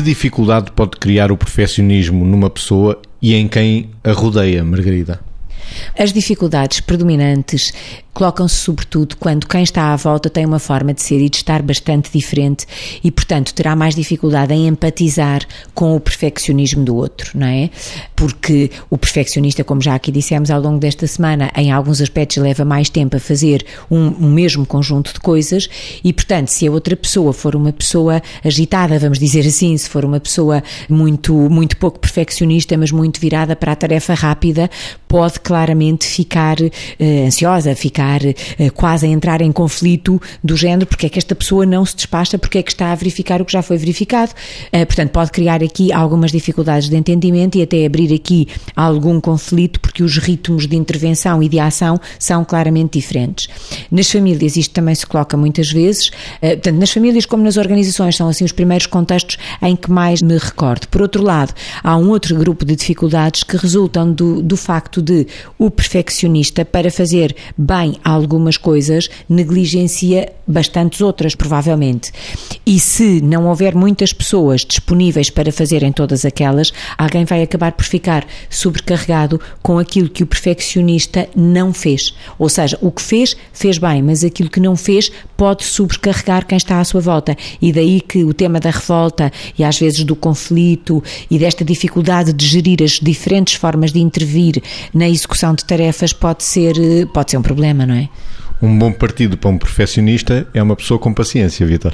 dificuldade pode criar o perfeccionismo numa pessoa e em quem a rodeia, Margarida? As dificuldades predominantes colocam-se sobretudo quando quem está à volta tem uma forma de ser e de estar bastante diferente e, portanto, terá mais dificuldade em empatizar com o perfeccionismo do outro, não é? Porque o perfeccionista, como já aqui dissemos ao longo desta semana, em alguns aspectos leva mais tempo a fazer um, um mesmo conjunto de coisas e, portanto, se a outra pessoa for uma pessoa agitada, vamos dizer assim, se for uma pessoa muito, muito pouco perfeccionista, mas muito virada para a tarefa rápida, pode claramente ficar uh, ansiosa, ficar ficar uh, quase a entrar em conflito do género, porque é que esta pessoa não se despacha, porque é que está a verificar o que já foi verificado. Uh, portanto, pode criar aqui algumas dificuldades de entendimento e até abrir aqui algum conflito, porque os ritmos de intervenção e de ação são claramente diferentes. Nas famílias, isto também se coloca muitas vezes, uh, portanto, nas famílias como nas organizações, são assim os primeiros contextos em que mais me recordo. Por outro lado, há um outro grupo de dificuldades que resultam do, do facto de o perfeccionista, para fazer bem algumas coisas, negligencia bastantes outras, provavelmente. E se não houver muitas pessoas disponíveis para fazerem todas aquelas, alguém vai acabar por ficar sobrecarregado com aquilo que o perfeccionista não fez. Ou seja, o que fez, fez bem, mas aquilo que não fez pode sobrecarregar quem está à sua volta. E daí que o tema da revolta e às vezes do conflito e desta dificuldade de gerir as diferentes formas de intervir na execução de tarefas pode ser, pode ser um problema, não é? Um bom partido para um perfeccionista é uma pessoa com paciência, Vitor.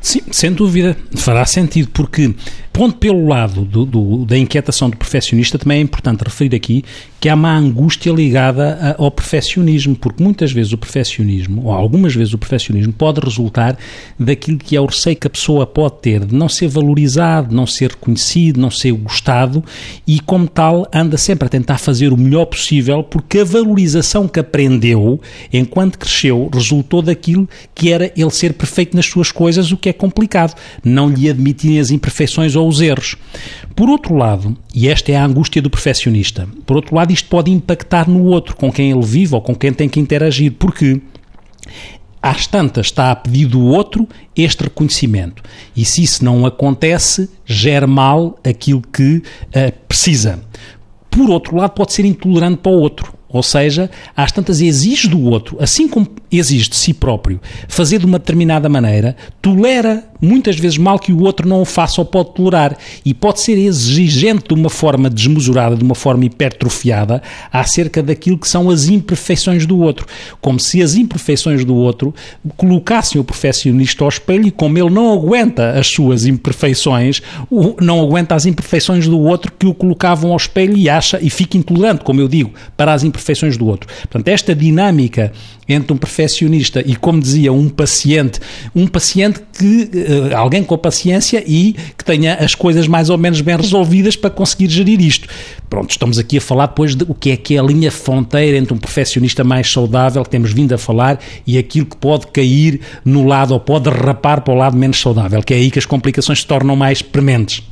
Sim, sem dúvida, fará sentido, porque, ponto pelo lado do, do, da inquietação do perfeccionista, também é importante referir aqui que há uma angústia ligada ao perfeccionismo, porque muitas vezes o perfeccionismo, ou algumas vezes o perfeccionismo, pode resultar daquilo que é o receio que a pessoa pode ter de não ser valorizado, não ser reconhecido, não ser gostado e, como tal, anda sempre a tentar fazer o melhor possível, porque a valorização que aprendeu enquanto cresceu resultou daquilo que era ele ser perfeito nas suas coisas, o que é complicado, não lhe admitirem as imperfeições ou os erros. Por outro lado, e esta é a angústia do perfeccionista, por outro lado, isto pode impactar no outro, com quem ele vive ou com quem tem que interagir, porque às tantas está a pedir do outro este reconhecimento. E se isso não acontece, gera mal aquilo que uh, precisa. Por outro lado, pode ser intolerante para o outro. Ou seja, às tantas exige do outro, assim como exige de si próprio, fazer de uma determinada maneira, tolera muitas vezes mal que o outro não o faça ou pode tolerar e pode ser exigente de uma forma desmesurada, de uma forma hipertrofiada, acerca daquilo que são as imperfeições do outro. Como se as imperfeições do outro colocassem o perfeccionista ao espelho e como ele não aguenta as suas imperfeições, não aguenta as imperfeições do outro que o colocavam ao espelho e acha e fica intolerante, como eu digo, para as imperfeições do outro. Portanto, esta dinâmica entre um perfeccionista e, como dizia, um paciente, um paciente que uh, alguém com paciência e que tenha as coisas mais ou menos bem resolvidas para conseguir gerir isto. Pronto, estamos aqui a falar depois de o que é que é a linha fronteira entre um perfeccionista mais saudável, que temos vindo a falar, e aquilo que pode cair no lado ou pode rapar para o lado menos saudável, que é aí que as complicações se tornam mais prementes.